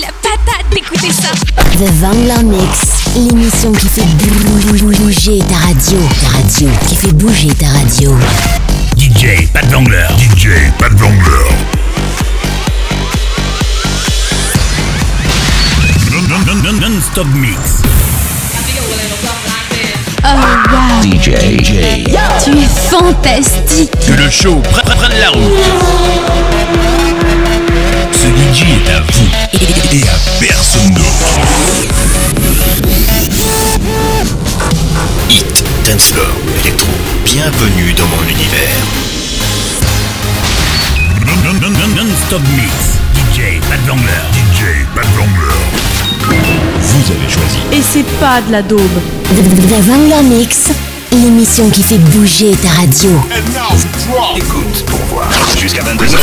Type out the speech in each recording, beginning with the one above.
la patate d'écouter ça. The Vangler Mix, l'émission qui fait bouger ta radio. Ta radio, qui fait bouger ta radio. DJ Pat Vangler. DJ Pat Vangler. Non-stop mix. Oh wow. DJ. DJ. Tu es fantastique. Que le show prenne la route. Ce DJ est à vous et à personne d'autre. Hit, dancefloor, électro, bienvenue dans mon univers. Non-stop mix. DJ Pat Vangler. DJ Pat Vangler. Vous avez choisi. Et c'est pas de la daube. The Vangler Mix, l'émission qui fait bouger ta radio. Écoute pour voir. Jusqu'à 22h.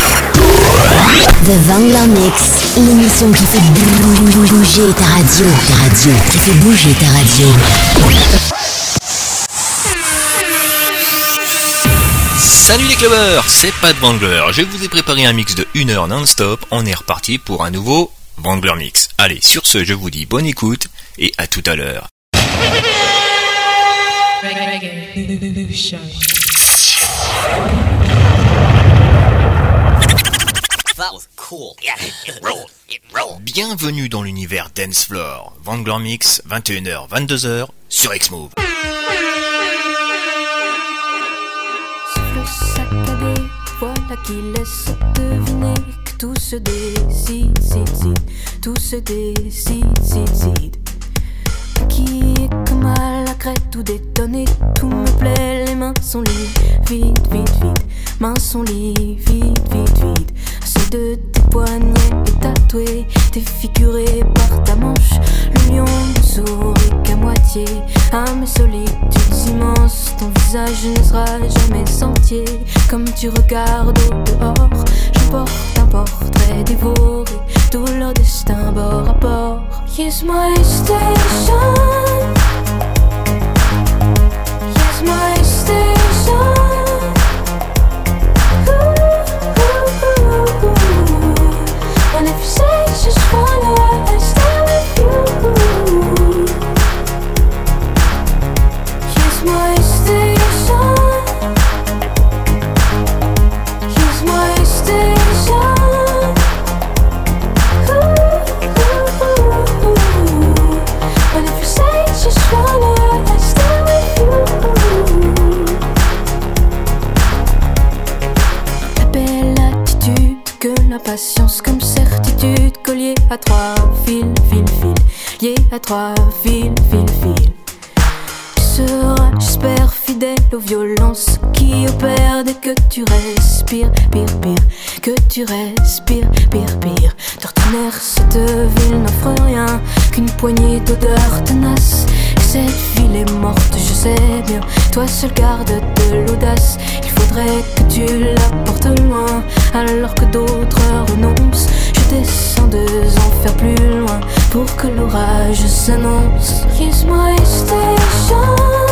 The Vangler Mix, l'émission qui fait bouger ta radio. Ta radio, qui fait bouger ta radio. Salut les clubbers, c'est Pat Vangler. Je vous ai préparé un mix de 1 heure non-stop. On est reparti pour un nouveau Vangler Mix. Allez, sur ce, je vous dis bonne écoute et à tout à l'heure. Bienvenue dans l'univers Dance Floor. Vangler Mix, 21h, 22h sur X-Move. Souffle saccadé, voilà qui laisse deviner que tout se décide, cide, cide, tout se décide, cide, cide. Qui est comme tout détonné, tout me plaît, les mains sont liées, vite, vite, vite, mains sont liées, vite, vite, vite. Ceux de tes poignets est tatoué, défiguré par ta manche, le lion ne sourit qu'à moitié, à mes solitudes immenses, ton visage ne sera jamais entier, comme tu regardes au dehors, je porte un portrait dévoré, tout leur destin bord à bord. Here's my station. Here's my à trois fil, fil, lié à trois fils, fil, fil. Tu seras, j'espère, fidèle aux violences qui opèrent dès que tu respires, pire, pire, que tu respires, pire, pire. D'ordinaire, cette ville n'offre rien qu'une poignée d'odeurs tenaces. Et cette ville est morte, je sais bien. Toi seul garde de l'audace. Il faudrait que tu la portes loin, alors que d'autres renoncent. Je descends deux enfers plus loin pour que l'orage s'annonce. Here's my station.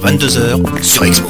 22h sur Expo.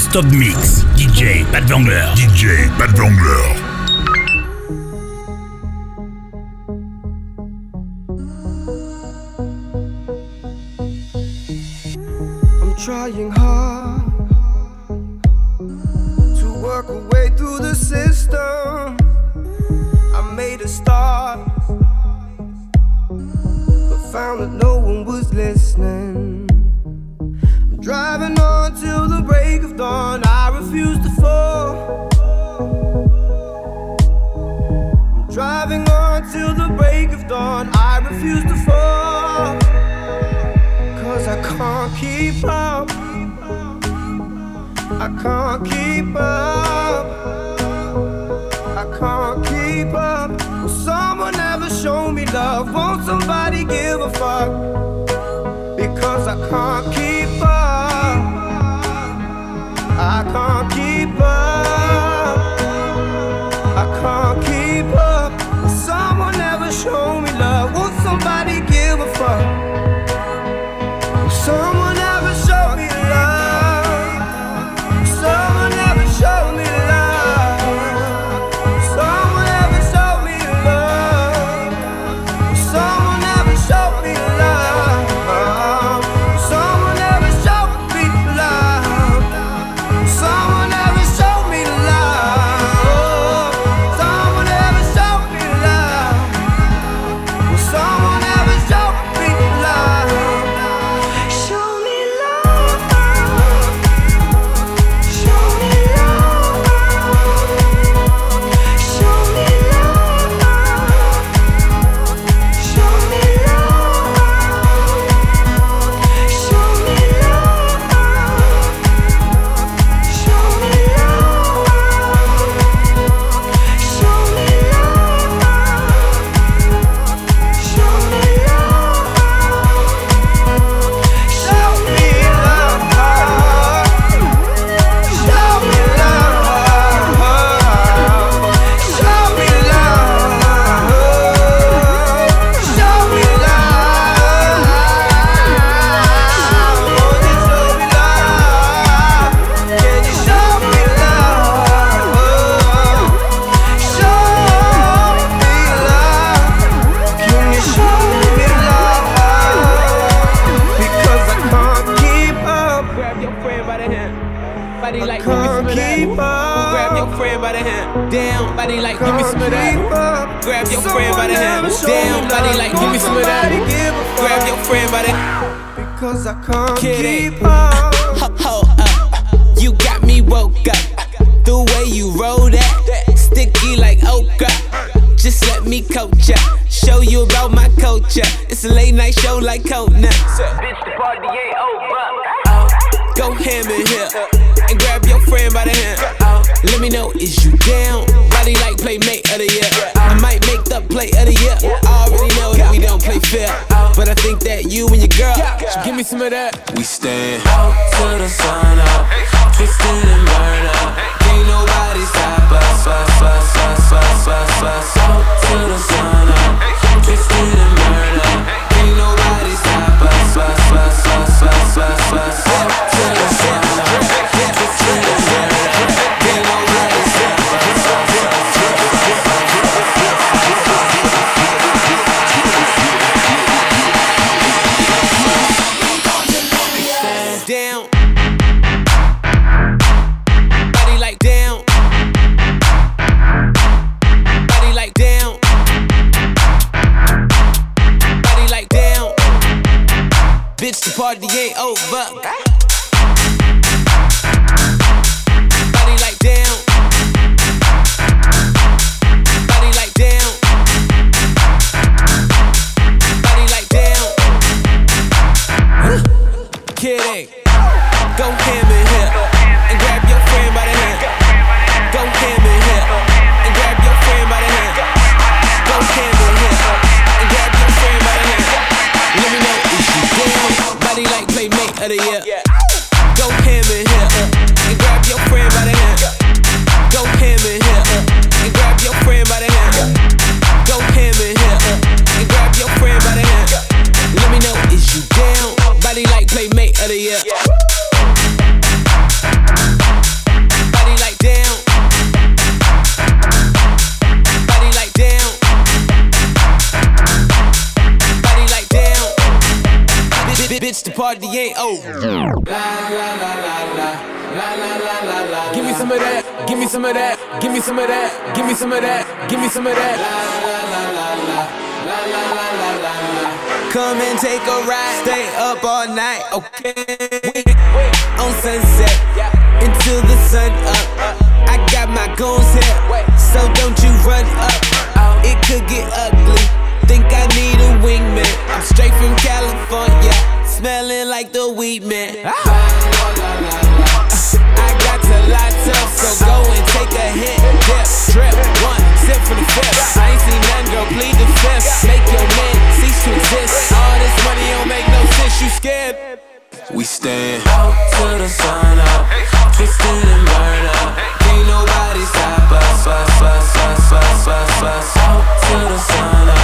Non-stop mix. DJ Pat Vangler. DJ Pat Vangler. Girl, so give me some of that. We stand out to the sun up, twisting and burn up. Ain't nobody stop us, us, us, us, us, us, us. Out to the sun up, twisting and burn up. Ain't nobody stop us, us, us, us, us, us, us. Give me some of that, give me some of that, give me some of that, give me some of that, give me some of that. Come and take a ride, stay up all night, okay? On sunset, until the sun up. I got my goons here, so don't you run up. It could get ugly. Think I need a wingman. I'm straight from California, smelling like the weed man. Ah a lot tough, so go and take a hit. Dip, drip, one, sip for the fifth. I ain't seen none, girl, plead the fifth. Make your man cease to exist. All this money don't make no sense, you scared. We stand out to the sun up, twisted and burned up. Ain't nobody stop us, us, us, us, us, us, us. Out to the sun up.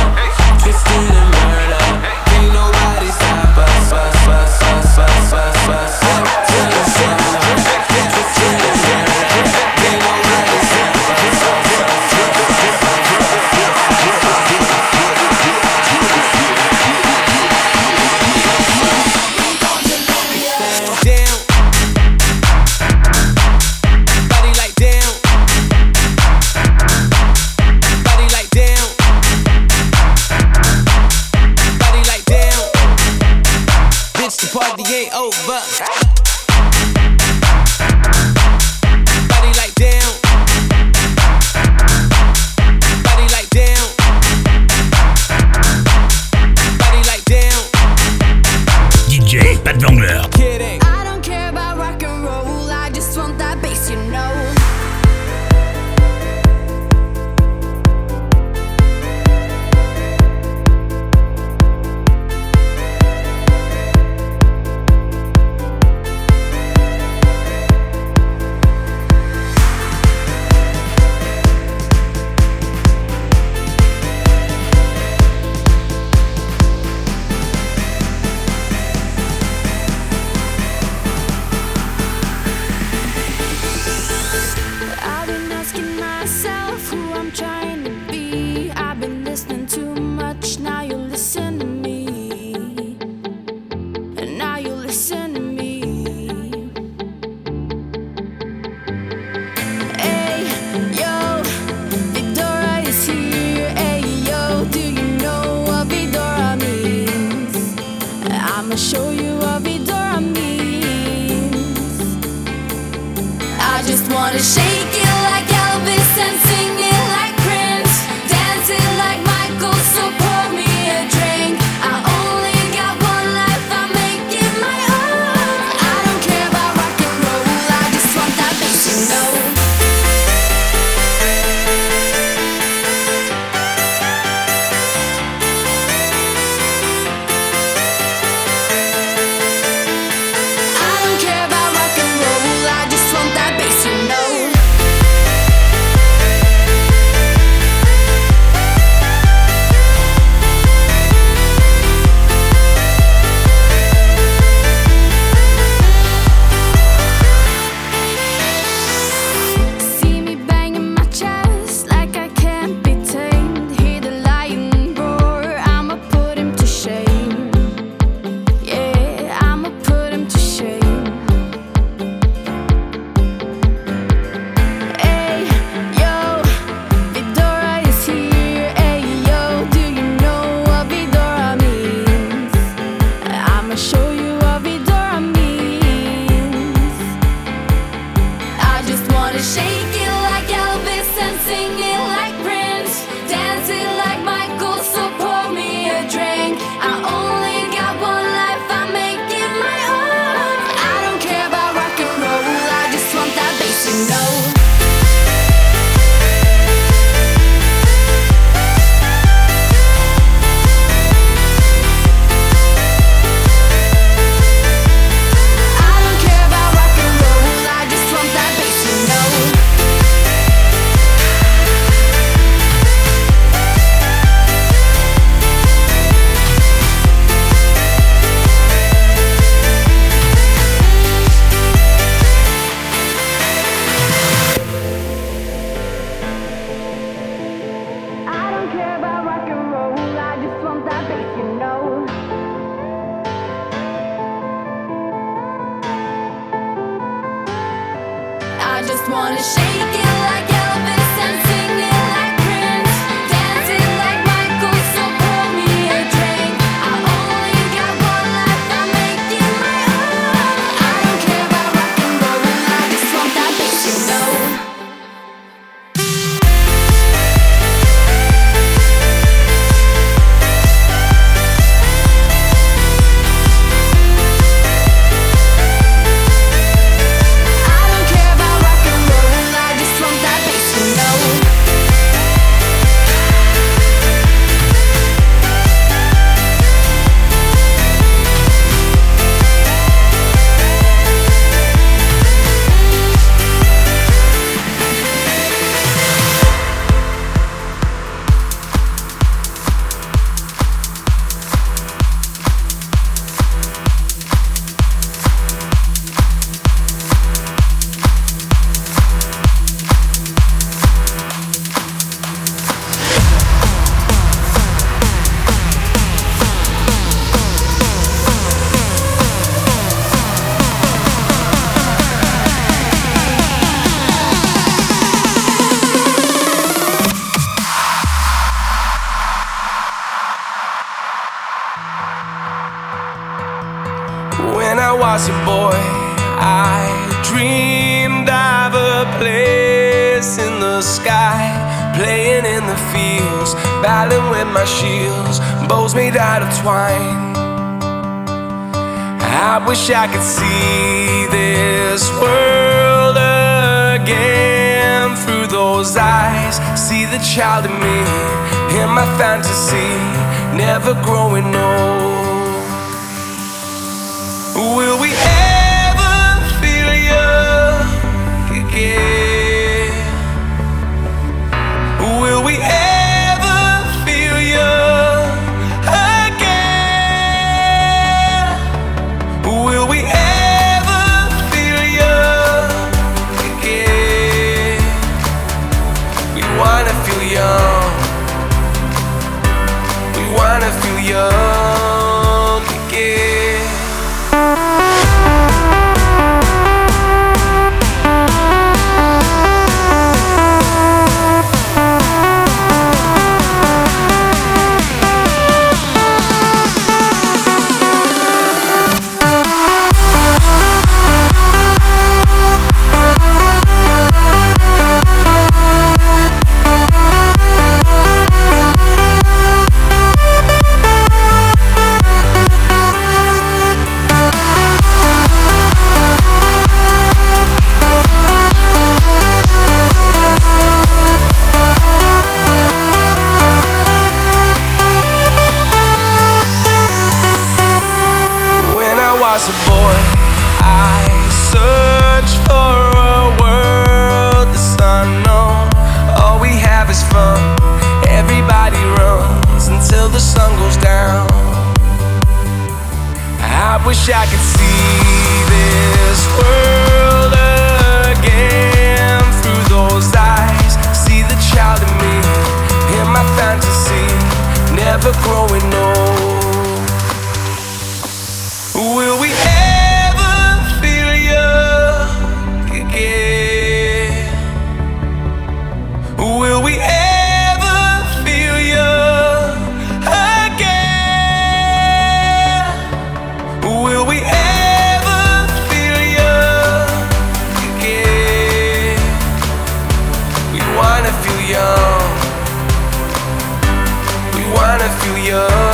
you.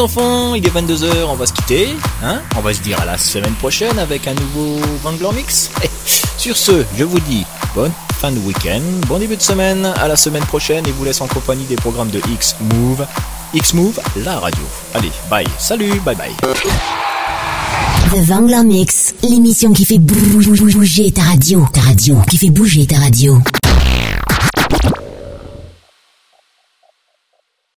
Enfants, il est 22h, on va se quitter, hein On va se dire à la semaine prochaine avec un nouveau Vangler Mix. Sur ce, je vous dis bonne fin de week-end, bon début de semaine, à la semaine prochaine et vous laisse en compagnie des programmes de X-Move. X-Move, la radio. Allez, bye, salut, bye bye. The Mix, l'émission qui fait bouger ta radio. Ta radio, qui fait bouger ta radio.